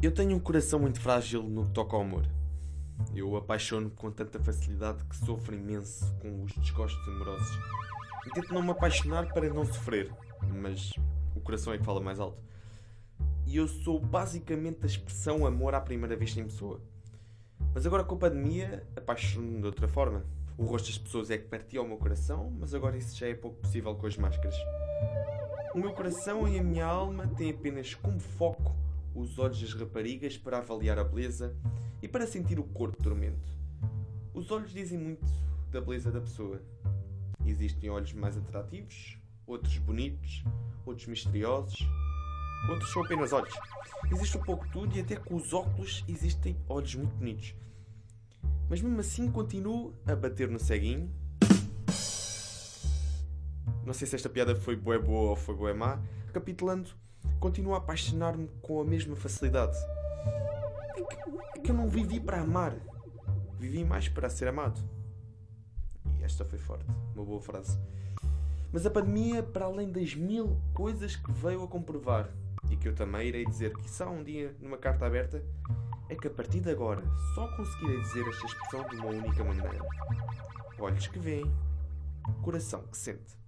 Eu tenho um coração muito frágil no que toca ao amor. Eu apaixono com tanta facilidade que sofro imenso com os desgostos amorosos. E tento não me apaixonar para não sofrer, mas o coração é que fala mais alto. E eu sou basicamente a expressão amor à primeira vista em pessoa. Mas agora com a pandemia, apaixono-me de outra forma. O rosto das pessoas é que partia ao meu coração, mas agora isso já é pouco possível com as máscaras. O meu coração e a minha alma têm apenas como foco os olhos das raparigas para avaliar a beleza e para sentir o corpo de tormento. Os olhos dizem muito da beleza da pessoa. Existem olhos mais atrativos, outros bonitos, outros misteriosos, outros são apenas olhos. Existe um pouco tudo e até com os óculos existem olhos muito bonitos. Mas mesmo assim continuo a bater no ceguinho. Não sei se esta piada foi boa boa ou foi boa má. Recapitulando, continuo a apaixonar-me com a mesma facilidade. É que, eu não vivi para amar, vivi mais para ser amado. E esta foi forte, uma boa frase. Mas a pandemia, para além das mil coisas que veio a comprovar, e que eu também irei dizer que só um dia numa carta aberta, é que a partir de agora só conseguirei dizer esta expressão de uma única maneira: olhos que veem, coração que sente.